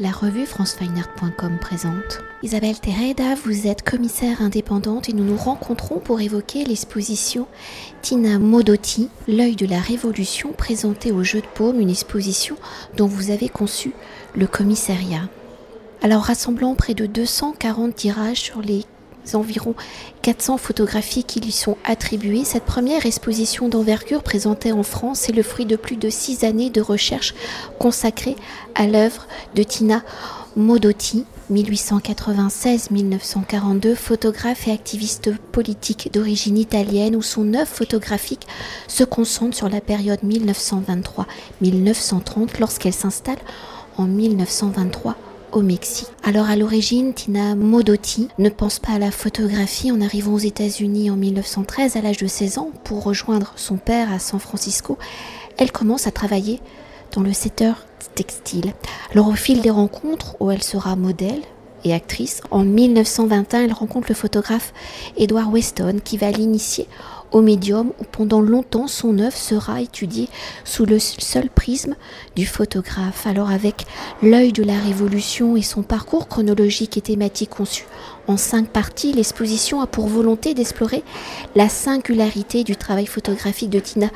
La revue francefineart.com présente. Isabelle Tereda, vous êtes commissaire indépendante et nous nous rencontrons pour évoquer l'exposition Tina Modotti, L'œil de la révolution, présentée au Jeu de Paume, une exposition dont vous avez conçu le commissariat. Alors rassemblant près de 240 tirages sur les environ 400 photographies qui lui sont attribuées. Cette première exposition d'envergure présentée en France est le fruit de plus de six années de recherche consacrée à l'œuvre de Tina Modotti, 1896-1942, photographe et activiste politique d'origine italienne, où son œuvre photographique se concentre sur la période 1923-1930 lorsqu'elle s'installe en 1923 au Mexique. Alors à l'origine, Tina Modotti ne pense pas à la photographie en arrivant aux États-Unis en 1913 à l'âge de 16 ans pour rejoindre son père à San Francisco. Elle commence à travailler dans le secteur textile. Alors au fil des rencontres où elle sera modèle, et actrice, en 1921, elle rencontre le photographe Edward Weston qui va l'initier au médium où pendant longtemps son œuvre sera étudiée sous le seul prisme du photographe. Alors avec l'œil de la révolution et son parcours chronologique et thématique conçu en cinq parties, l'exposition a pour volonté d'explorer la singularité du travail photographique de Tina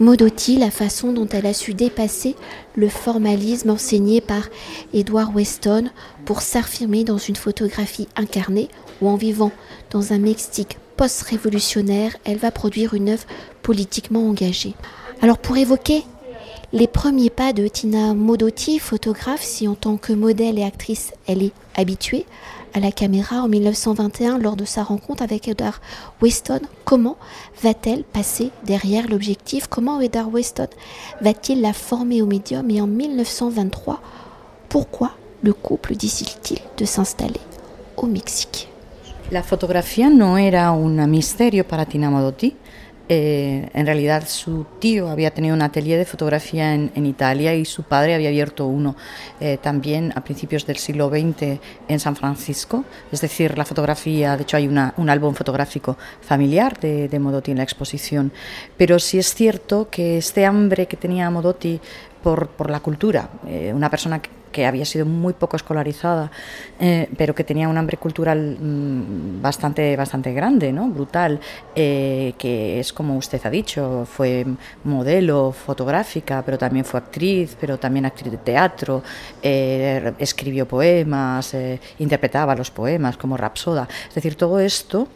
Modotti, la façon dont elle a su dépasser le formalisme enseigné par Edward Weston pour s'affirmer dans une photographie incarnée ou en vivant dans un Mexique post-révolutionnaire, elle va produire une œuvre politiquement engagée. Alors pour évoquer les premiers pas de Tina Modotti, photographe, si en tant que modèle et actrice elle est habituée à la caméra en 1921 lors de sa rencontre avec Edward Weston, comment va-t-elle passer derrière l'objectif? Comment Edward Weston va-t-il la former au médium? Et en 1923, pourquoi le couple décide-t-il de s'installer au Mexique? La fotografía no era un misterio para Tina Modotti. Eh, en realidad su tío había tenido un atelier de fotografía en, Italia y su padre había abierto uno eh, también a principios del siglo XX en San Francisco. Es decir, la fotografía, de hecho hay un álbum fotográfico familiar de, Modotti en la exposición. Pero sí es cierto que este hambre que tenía Modotti por, por la cultura, eh, una persona que que había sido muy poco escolarizada, eh, pero que tenía un hambre cultural mm, bastante, bastante grande, ¿no? brutal, eh, que es como usted ha dicho, fue modelo fotográfica, pero también fue actriz, pero también actriz de teatro, eh, escribió poemas, interpretaba los poemas como Rapsoda. Es decir, todo esto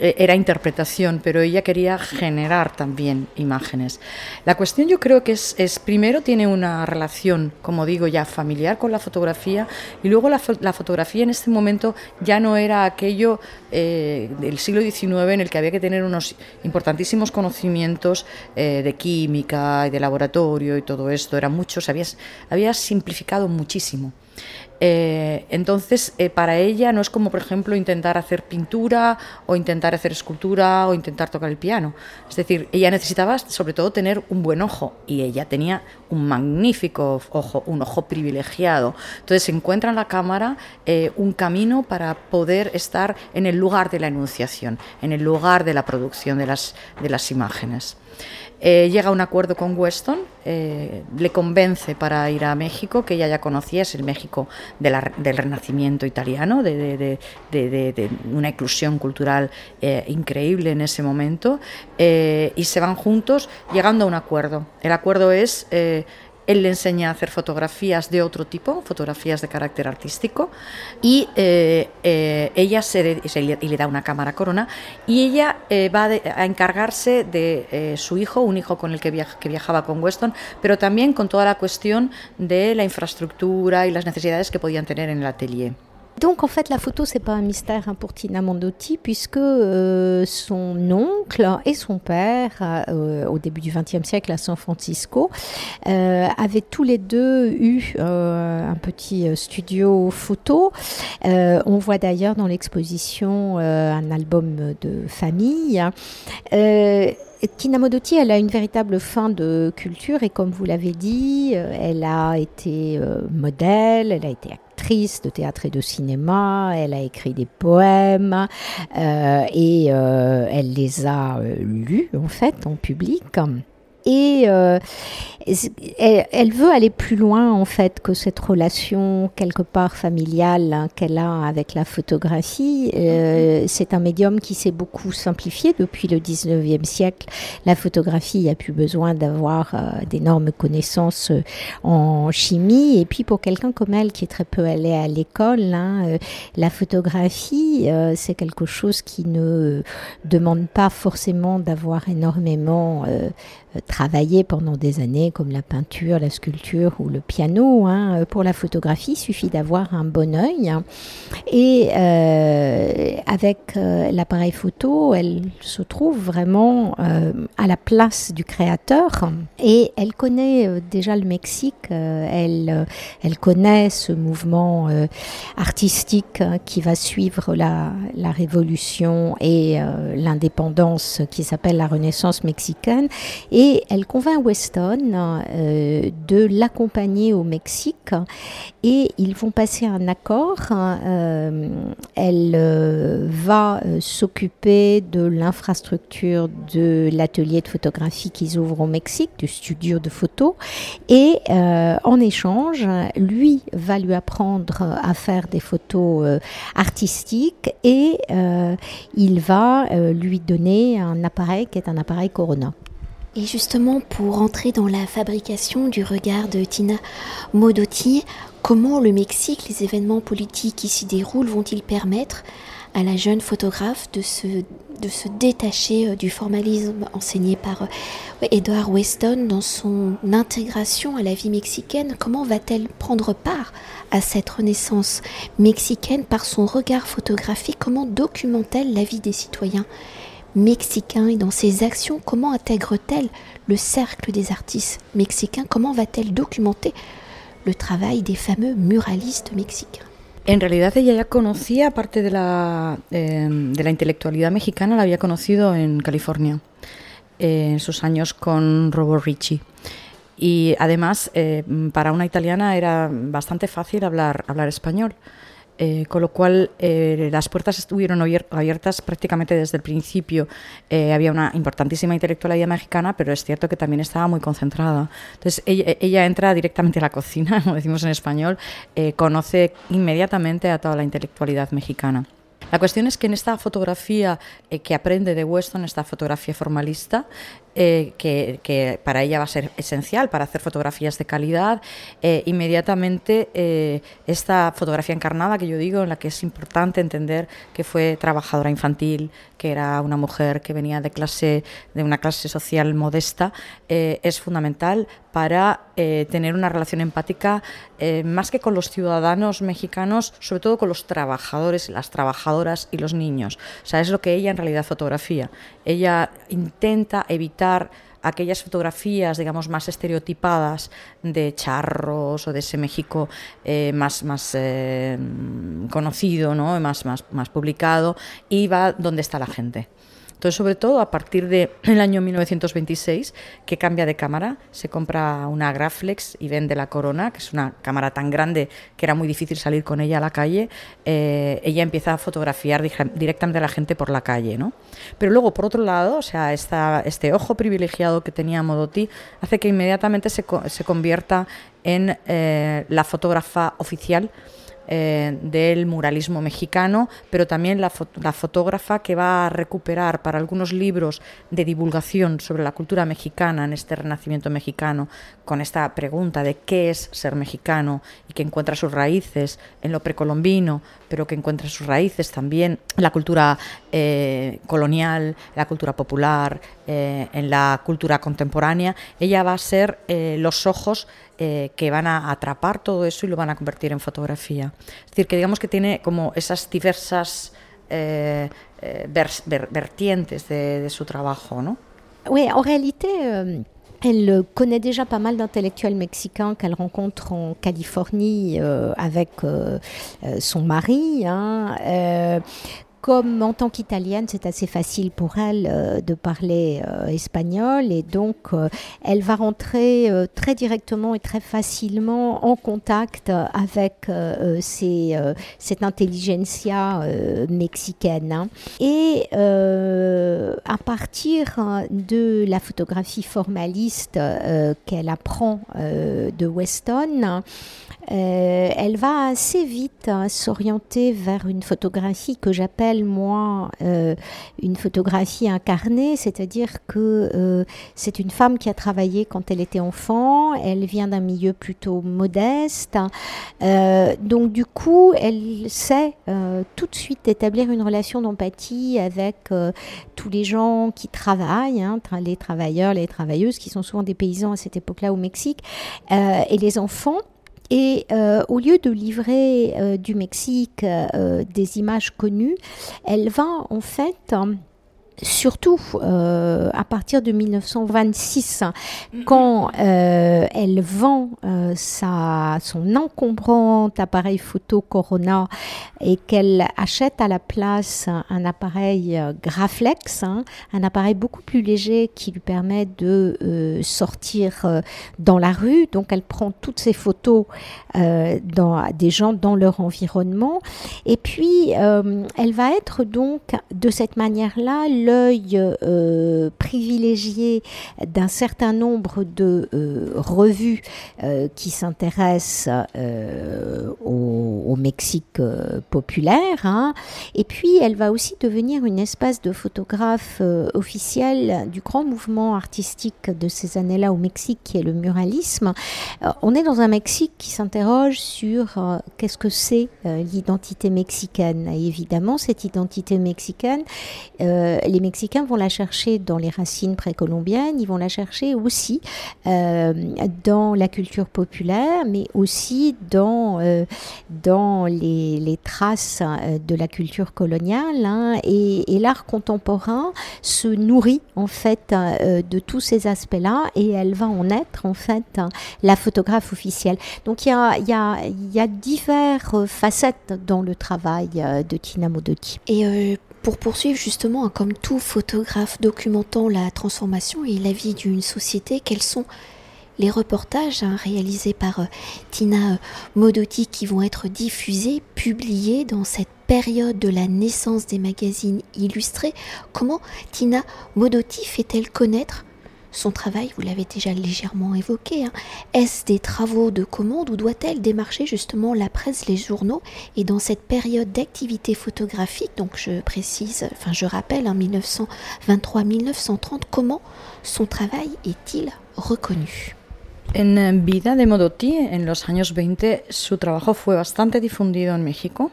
era interpretación, pero ella quería generar también imágenes. La cuestión yo creo que es, primero tiene una relación, como digo, ya familiar con la fotografía y luego la, fotografía en este momento ya no era aquello eh, del siglo XIX en el que había que tener unos importantísimos conocimientos eh, de química y de laboratorio y todo esto, era mucho, había, había simplificado muchísimo. Eh, entonces, eh, para ella no es como, por ejemplo, intentar hacer pintura o intentar hacer escultura o intentar tocar el piano. Es decir, ella necesitaba sobre todo tener un buen ojo y ella tenía un magnífico ojo, un ojo privilegiado. Entonces, encuentra en la cámara eh, un camino para poder estar en el lugar de la enunciación, en el lugar de la producción de las, de las imágenes. Llega a un acuerdo con Weston, eh, le convence para ir a México, que ella ya conocía, es el México del Renacimiento italiano, de, una inclusión cultural eh, increíble en ese momento, y se van juntos llegando a un acuerdo. El acuerdo es él le enseña a hacer fotografías de otro tipo, fotografías de carácter artístico, y eh, eh, ella se, y le da una cámara corona, y ella eh, va a encargarse de su hijo, un hijo con el que, que viajaba con Weston, pero también con toda la cuestión de la infraestructura y las necesidades que podían tener en el atelier. Donc en fait la photo c'est pas un mystère hein, pour Tina Mondotti puisque euh, son oncle et son père euh, au début du XXe siècle à San Francisco euh, avaient tous les deux eu un petit studio photo. on voit d'ailleurs dans l'exposition un album de famille. Tina Modotti, elle a une véritable fin de culture et comme vous l'avez dit, elle a été modèle, elle a été de théâtre et de cinéma, elle a écrit des poèmes euh, et euh, elle les a euh, lus en fait en public. Et euh, elle, veut aller plus loin en fait que cette relation quelque part familiale hein, qu'elle a avec la photographie. Euh, c'est un médium qui s'est beaucoup simplifié depuis le 19e siècle. La photographie a plus besoin d'avoir euh, d'énormes connaissances euh, en chimie. Et puis pour quelqu'un comme elle qui est très peu allé à l'école, hein, la photographie c'est quelque chose qui ne demande pas forcément d'avoir énormément travaillé pendant des années comme la peinture, la sculpture ou le piano. Hein. Pour la photographie, il suffit d'avoir un bon œil. Et euh, avec euh, l'appareil photo, elle se trouve vraiment euh, à la place du créateur. Et elle connaît déjà le Mexique. elle, connaît ce mouvement artistique hein, qui va suivre la, révolution et l'indépendance qui s'appelle la Renaissance mexicaine. Elle convainc Weston euh, de l'accompagner au Mexique et ils vont passer un accord. Euh, elle euh, va s'occuper de l'infrastructure de l'atelier de photographie qu'ils ouvrent au Mexique, du studio de photo, et en échange, lui va lui apprendre à faire des photos artistiques et il va lui donner un appareil qui est un appareil Corona. Et justement, pour entrer dans la fabrication du regard de Tina Modotti, comment le Mexique, les événements politiques qui s'y déroulent vont-ils permettre à la jeune photographe de se, de se détacher euh, du formalisme enseigné par euh, Edward Weston dans son intégration à la vie mexicaine? Comment va-t-elle prendre part à cette renaissance mexicaine par son regard photographique? Comment documente-t-elle la vie des citoyens mexicain et dans ses actions, comment intègre-t-elle le cercle des artistes mexicains? Comment va-t-elle documenter le travail des fameux muralistes mexicains? En realidad ella ya conocía parte de la, eh, de la intelectualidad mexicana, la había conocido en California, eh, en sus años con Robert Ricci. Y además, eh, para una italiana era bastante fácil hablar, hablar español. Eh, con lo cual eh, las puertas estuvieron abiertas prácticamente desde el principio. Eh, había una importantísima intelectualidad mexicana, pero es cierto que también estaba muy concentrada. Entonces ella, entra directamente a la cocina, como decimos en español, conoce inmediatamente a toda la intelectualidad mexicana. La cuestión es que en esta fotografía que aprende de Weston, esta fotografía formalista, eh, que, para ella va a ser esencial para hacer fotografías de calidad. Eh, inmediatamente eh, esta fotografía encarnada que yo digo, en la que es importante entender que fue trabajadora infantil, que era una mujer que venía de clase, de una clase social modesta, es fundamental para tener una relación empática más que con los ciudadanos mexicanos, sobre todo con los trabajadores, las trabajadoras y los niños. O sea, es lo que ella en realidad fotografía. Ella intenta evitar aquellas fotografías, digamos, más estereotipadas de charros o de ese México eh, más, más eh, conocido, ¿no? más, más, más publicado, y va donde está la gente. Entonces, sobre todo a partir del año 1926, que cambia de cámara, se compra una Graflex y vende la Corona, que es una cámara tan grande que era muy difícil salir con ella a la calle, eh, ella empieza a fotografiar directamente a la gente por la calle. ¿no? Pero luego, por otro lado, o sea, esta, este ojo privilegiado que tenía Modotti hace que inmediatamente se, se convierta en eh, la fotógrafa oficial eh, del muralismo mexicano, pero también la, fotógrafa que va a recuperar para algunos libros de divulgación sobre la cultura mexicana en este renacimiento mexicano, con esta pregunta de qué es ser mexicano y que encuentra sus raíces en lo precolombino, pero que encuentra sus raíces también en la cultura eh, colonial, la cultura popular, eh, en la cultura contemporánea, ella va a ser los ojos eh, que van a atrapar todo eso y lo van a convertir en fotografía. Es decir, que digamos que tiene como esas diversas eh, eh, vertientes de, su trabajo, ¿no? Oui, en réalité, euh, elle connaît déjà pas mal d'intellectuels mexicains qu'elle rencontre en Californie euh, avec euh, son mari. Hein, comme en tant qu'italienne, c'est assez facile pour elle euh, de parler euh, espagnol et donc euh, elle va rentrer très directement et très facilement en contact avec cette intelligentsia mexicaine. Hein. Et à partir de la photographie formaliste qu'elle apprend de Weston, elle va assez vite hein, s'orienter vers une photographie que j'appelle moi euh, une photographie incarnée, c'est-à-dire que euh, c'est une femme qui a travaillé quand elle était enfant, elle vient d'un milieu plutôt modeste, donc du coup elle sait tout de suite établir une relation d'empathie avec tous les gens qui travaillent, hein, les travailleurs, les travailleuses qui sont souvent des paysans à cette époque-là au Mexique, et les enfants. Et euh, au lieu de livrer euh, du Mexique euh, des images connues, elle va en fait surtout euh, à partir de 1926, quand euh, elle vend euh, sa, son encombrant appareil photo Corona et qu'elle achète à la place un appareil Graflex, hein, un appareil beaucoup plus léger qui lui permet de sortir dans la rue. Donc elle prend toutes ses photos dans, des gens dans leur environnement. Et puis elle va être donc de cette manière-là l'œil euh, privilégié d'un certain nombre de euh, revues euh, qui s'intéressent au, Mexique populaire. Hein. Et puis, elle va aussi devenir une espèce de photographe officielle du grand mouvement artistique de ces années-là au Mexique, qui est le muralisme. on est dans un Mexique qui s'interroge sur qu'est-ce que c'est l'identité mexicaine. Et évidemment, cette identité mexicaine, les Mexicains vont la chercher dans les racines précolombiennes, ils vont la chercher aussi euh, dans la culture populaire, mais aussi dans, euh, dans les, les, traces euh, de la culture coloniale. Hein. et, l'art contemporain se nourrit en fait de tous ces aspects-là et elle va en être en fait la photographe officielle. Donc il y a, y, y a diverses facettes dans le travail de Tina Modotti. Et pour poursuivre justement, comme tout photographe documentant la transformation et la vie d'une société, quels sont les reportages hein, réalisés par euh, Tina euh, Modotti qui vont être diffusés, publiés dans cette période de la naissance des magazines illustrés. Comment Tina Modotti fait-elle connaître son travail, vous l'avez déjà légèrement évoqué, hein. est-ce des travaux de commande ou doit-elle démarcher justement la presse, les journaux? Et dans cette période d'activité photographique, donc je précise, enfin je rappelle, en 1923-1930, comment son travail est-il reconnu? En vida de Modotti, en los años 20, su trabajo fue bastante difundido en México,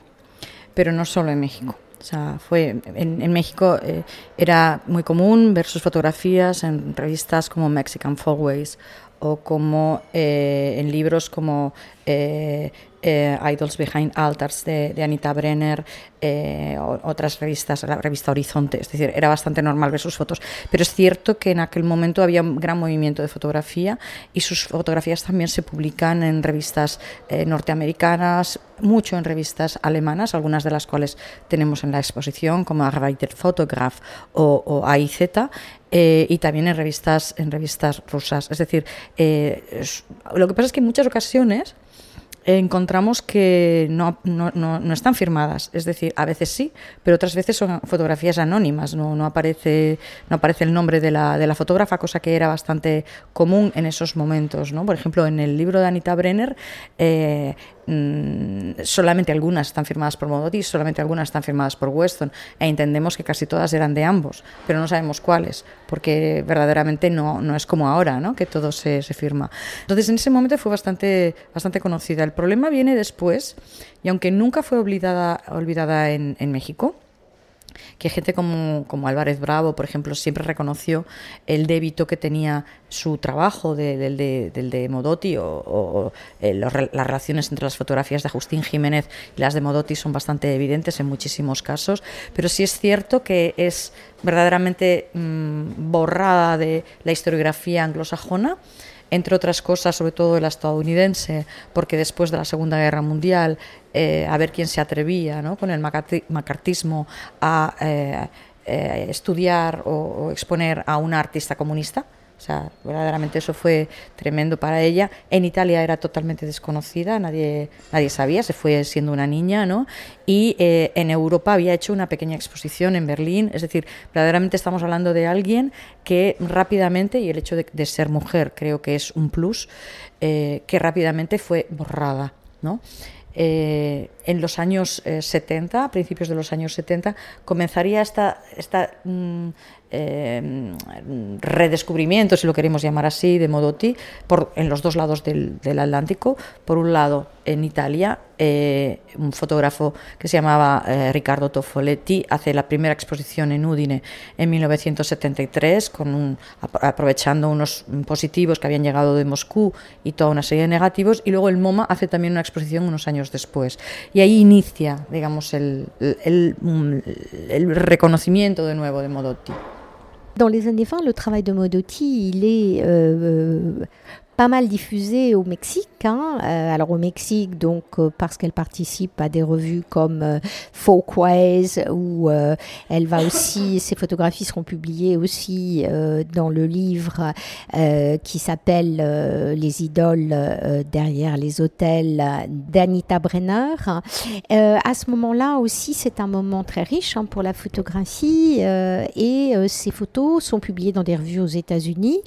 pero no solo en México. O sea, fue en, México eh, era muy común ver sus fotografías en revistas como Mexican Folkways o como eh, en libros como eh, eh, Idols Behind Altars de, Anita Brenner, otras revistas, la revista Horizonte, es decir, era bastante normal ver sus fotos, pero es cierto que en aquel momento había un gran movimiento de fotografía y sus fotografías también se publican en revistas norteamericanas, mucho en revistas alemanas, algunas de las cuales tenemos en la exposición, como Arbeiter Photograph o, o AIZ, y también en revistas, en revistas rusas. Es decir, lo que pasa es que en muchas ocasiones encontramos que no, no, no, están firmadas. Es decir, a veces sí, pero otras veces son fotografías anónimas. No, no, aparece, no aparece el nombre de la, de la fotógrafa, cosa que era bastante común en esos momentos. ¿no? Por ejemplo, en el libro de Anita Brenner, eh, Mm, solamente algunas están firmadas por Modotti, solamente algunas están firmadas por Weston, e entendemos que casi todas eran de ambos, pero no sabemos cuáles, porque verdaderamente no, no es como ahora, ¿no? que todo se, se firma. Entonces, en ese momento fue bastante, bastante conocida. El problema viene después, y aunque nunca fue olvidada, olvidada en, en México, que gente como, como, Álvarez Bravo, por ejemplo, siempre reconoció el débito que tenía su trabajo del de, Modotti o, eh, las relaciones entre las fotografías de Agustín Jiménez y las de Modotti son bastante evidentes en muchísimos casos, pero sí es cierto que es verdaderamente mm, borrada de la historiografía anglosajona entre otras cosas, sobre todo la estadounidense, porque después de la Segunda Guerra Mundial, eh, a ver quién se atrevía ¿no? con el macartismo a eh, eh, estudiar o, o exponer a una artista comunista. O sea, verdaderamente eso fue tremendo para ella. En Italia era totalmente desconocida, nadie, nadie sabía, se fue siendo una niña, ¿no? Y eh, en Europa había hecho una pequeña exposición en Berlín, es decir, verdaderamente estamos hablando de alguien que rápidamente, y el hecho de, ser mujer creo que es un plus, eh, que rápidamente fue borrada, ¿no? Eh, en los años 70, a principios de los años 70, comenzaría esta, esta mm, eh, redescubrimiento, si lo queremos llamar así, de Modotti, por, en los dos lados del, del Atlántico. Por un lado, en Italia, eh, un fotógrafo que se llamaba eh, Riccardo Toffoletti hace la primera exposición en Udine en 1973, con un, aprovechando unos positivos que habían llegado de Moscú y toda una serie de negativos, y luego el MoMA hace también una exposición unos años después. Y ahí inicia, digamos, el, el, el reconocimiento de nuevo de Modotti. Dans les années 20, le travail de Modotti, il est euh, pas mal diffusée au Mexique. Hein. Euh, alors au Mexique, donc euh, parce qu'elle participe à des revues comme euh, Folkways, où elle va aussi, ses photographies seront publiées aussi dans le livre qui s'appelle Les idoles derrière les hôtels d'Anita Brenner. à ce moment-là aussi, c'est un moment très riche hein, pour la photographie et ces photos sont publiées dans des revues aux États-Unis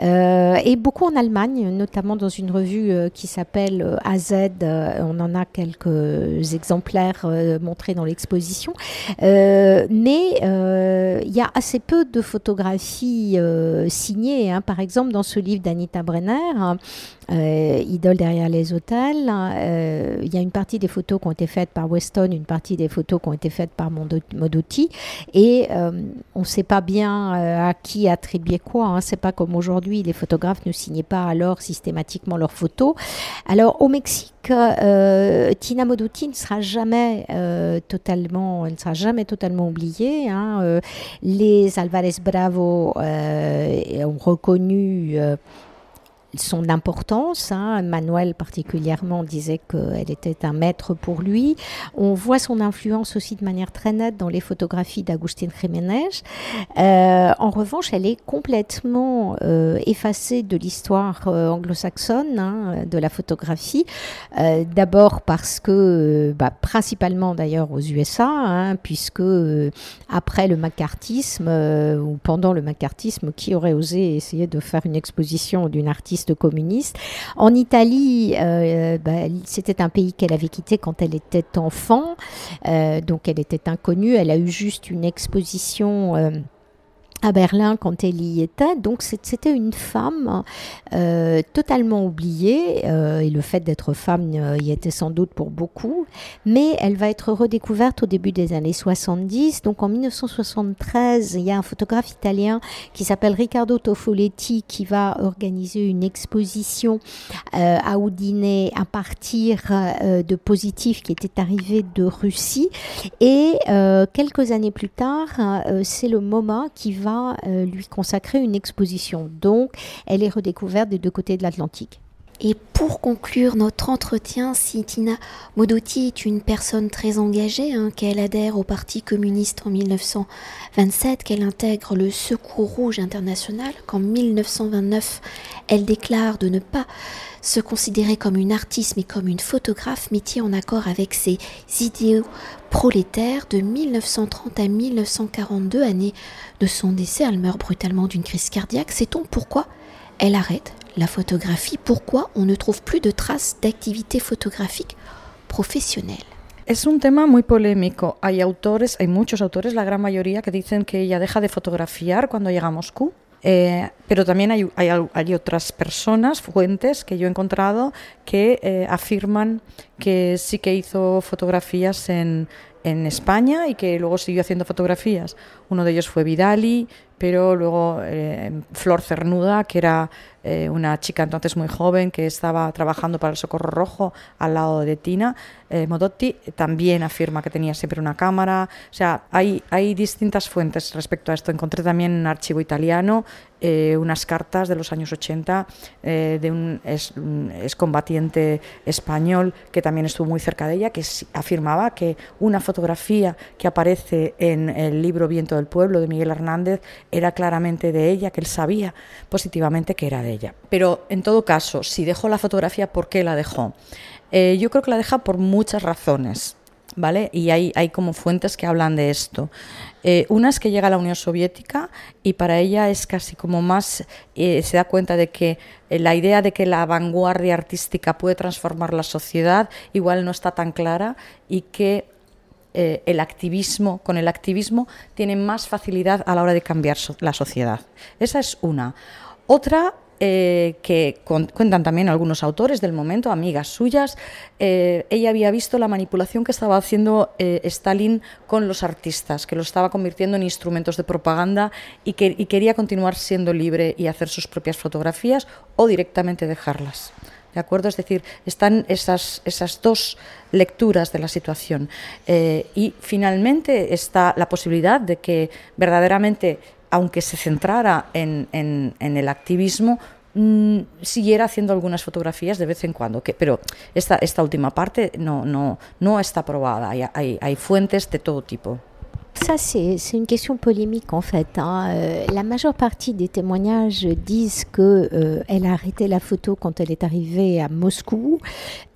et beaucoup en Allemagne notamment dans une revue euh, qui s'appelle euh, AZ. Euh, on en a quelques exemplaires montrés dans l'exposition. mais il y a assez peu de photographies signées. Hein. Par exemple, dans ce livre d'Anita Brenner, Idole derrière les hôtels, il y a une partie des photos qui ont été faites par Weston, une partie des photos qui ont été faites par Modotti. Et on ne sait pas bien à qui attribuer quoi. Hein. C'est pas comme aujourd'hui, les photographes ne signaient pas alors systématiquement leurs photos. Alors au Mexique, euh, Tina Modotti ne sera jamais euh, totalement, elle ne sera jamais totalement oubliée. Hein. Euh, les Alvarez Bravo ont reconnu son importance. Hein. Manuel particulièrement disait qu'elle était un maître pour lui. On voit son influence aussi de manière très nette dans les photographies d'Agustin Jiménez. Euh, en revanche, elle est complètement euh, effacée de l'histoire euh, anglo-saxonne hein, de la photographie. D'abord parce que, bah, principalement d'ailleurs aux USA, hein, puisque après le macartisme ou pendant le macartisme, qui aurait osé essayer de faire une exposition d'une artiste communiste. En Italie, euh, bah, c'était un pays qu'elle avait quitté quand elle était enfant, euh, donc elle était inconnue. Elle a eu juste une exposition. À Berlin quand elle y était. Donc c'était une femme euh, totalement oubliée euh, et le fait d'être femme euh, y était sans doute pour beaucoup. Mais elle va être redécouverte au début des années 70. Donc en 1973, il y a un photographe italien qui s'appelle Riccardo Toffoletti qui va organiser une exposition à Udine à partir de positifs qui étaient arrivés de Russie. Et quelques années plus tard, c'est le MoMA qui va euh, lui consacrer une exposition. Donc, elle est redécouverte des deux côtés de l'Atlantique. Et pour conclure notre entretien, si Tina Modotti est une personne très engagée, hein, qu'elle adhère au Parti communiste en 1927, qu'elle intègre le Secours rouge international, qu'en 1929 elle déclare de ne pas se considérer comme une artiste mais comme une photographe, métier en accord avec ses idéaux prolétaires de 1930 à 1942, année de son décès, elle meurt brutalement d'une crise cardiaque. Sait-on pourquoi elle arrête? La photographie Pourquoi on ne trouve plus de traces d'activité photographique professionnelle Es un tema muy polémico. Hay autores, hay muchos autores, la gran mayoría, que dicen que ella deja de fotografiar cuando llega a Moscú. Eh, pero también hay, hay, hay, otras personas, fuentes que yo he encontrado, que eh, afirman que sí que hizo fotografías en, en España y que luego siguió haciendo fotografías. Uno de ellos fue Vidali, pero luego eh, Flor Cernuda, que era eh, una chica entonces muy joven que estaba trabajando para el Socorro Rojo al lado de Tina eh, Modotti, también afirma que tenía siempre una cámara. O sea, hay, hay distintas fuentes respecto a esto. Encontré también un archivo italiano eh, unas cartas de los años 80 eh, de un excombatiente español que también estuvo muy cerca de ella, que afirmaba que una fotografía que aparece en el libro Viento del Pueblo de Miguel Hernández era claramente de ella, que él sabía positivamente que era de Pero en todo caso, si dejó la fotografía, ¿por qué la dejó? Eh, yo creo que la deja por muchas razones. ¿vale? Y hay, como fuentes que hablan de esto. Eh, una es que llega a la Unión Soviética y para ella es casi como más, eh, se da cuenta de que la idea de que la vanguardia artística puede transformar la sociedad igual no está tan clara y que el activismo, con el activismo, tiene más facilidad a la hora de cambiar la sociedad. Esa es una. Otra eh, que cuentan también algunos autores del momento, amigas suyas, eh, ella había visto la manipulación que estaba haciendo eh, Stalin con los artistas, que los estaba convirtiendo en instrumentos de propaganda y, que, quería continuar siendo libre y hacer sus propias fotografías o directamente dejarlas. ¿De acuerdo? Es decir, están esas, esas dos lecturas de la situación. y finalmente está la posibilidad de que verdaderamente aunque se centrara en, en, en el activismo, mmm, siguiera haciendo algunas fotografías de vez en cuando. Que, pero esta, esta última parte no, no, no está probada. Hay, hay, hay fuentes de todo tipo. Ça, c'est une question polémique en fait. Hein. Euh, la majeure partie des témoignages disent qu'elle euh, a arrêté la photo quand elle est arrivée à Moscou,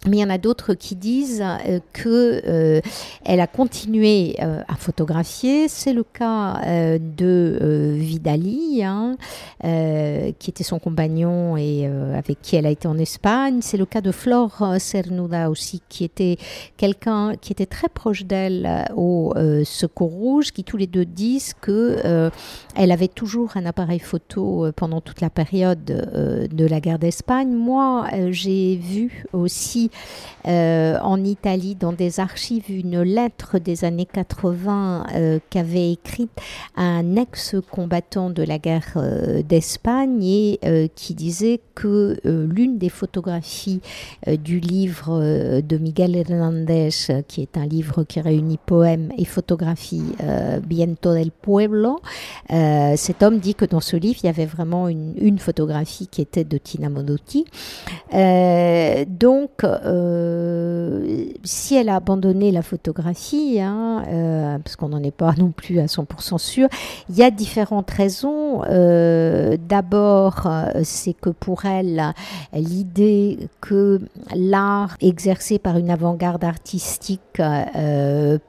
mais il y en a d'autres qui disent euh, que euh, elle a continué euh, à photographier. C'est le cas de Vidali, hein, qui était son compagnon et avec qui elle a été en Espagne. C'est le cas de Flore Cernuda aussi, qui était quelqu'un qui était très proche d'elle au Secours Qui tous les deux disent que elle avait toujours un appareil photo pendant toute la période de la guerre d'Espagne. Moi, j'ai vu aussi euh, en Italie dans des archives une lettre des années 80 euh, qu'avait écrite un ex-combattant de la guerre euh, d'Espagne et qui disait que l'une des photographies du livre de Miguel Hernández, qui est un livre qui réunit poèmes et photographies, Biento del Pueblo, cet homme dit que dans ce livre, il y avait vraiment une, photographie qui était de Tina Modotti. donc, euh, si elle a abandonné la photographie, hein, euh, parce qu'on n'en est pas non plus à 100% sûr, il y a différentes raisons. Euh, d'abord, c'est que pour elle, l'idée que l'art exercé par une avant-garde artistique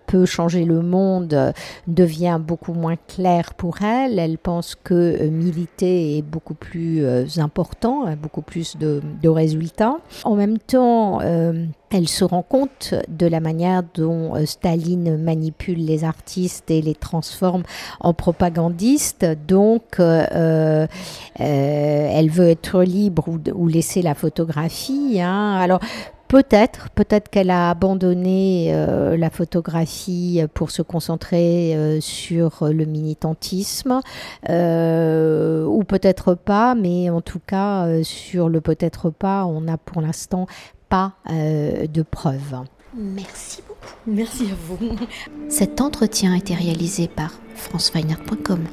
peut changer le monde devient beaucoup moins clair pour elle. Elle pense que militer est beaucoup plus important, beaucoup plus de, résultats. En même temps, euh, elle se rend compte de la manière dont euh, Staline manipule les artistes et les transforme en propagandistes. Donc, euh, elle veut être libre ou, laisser la photographie. Hein. Alors, Peut-être, peut-être qu'elle a abandonné la photographie pour se concentrer sur le militantisme, ou peut-être pas, mais en tout cas, sur le peut-être pas, on a pour l'instant pas euh, de preuves. Merci beaucoup. Merci à vous. Cet entretien a été réalisé par franceweiner.com.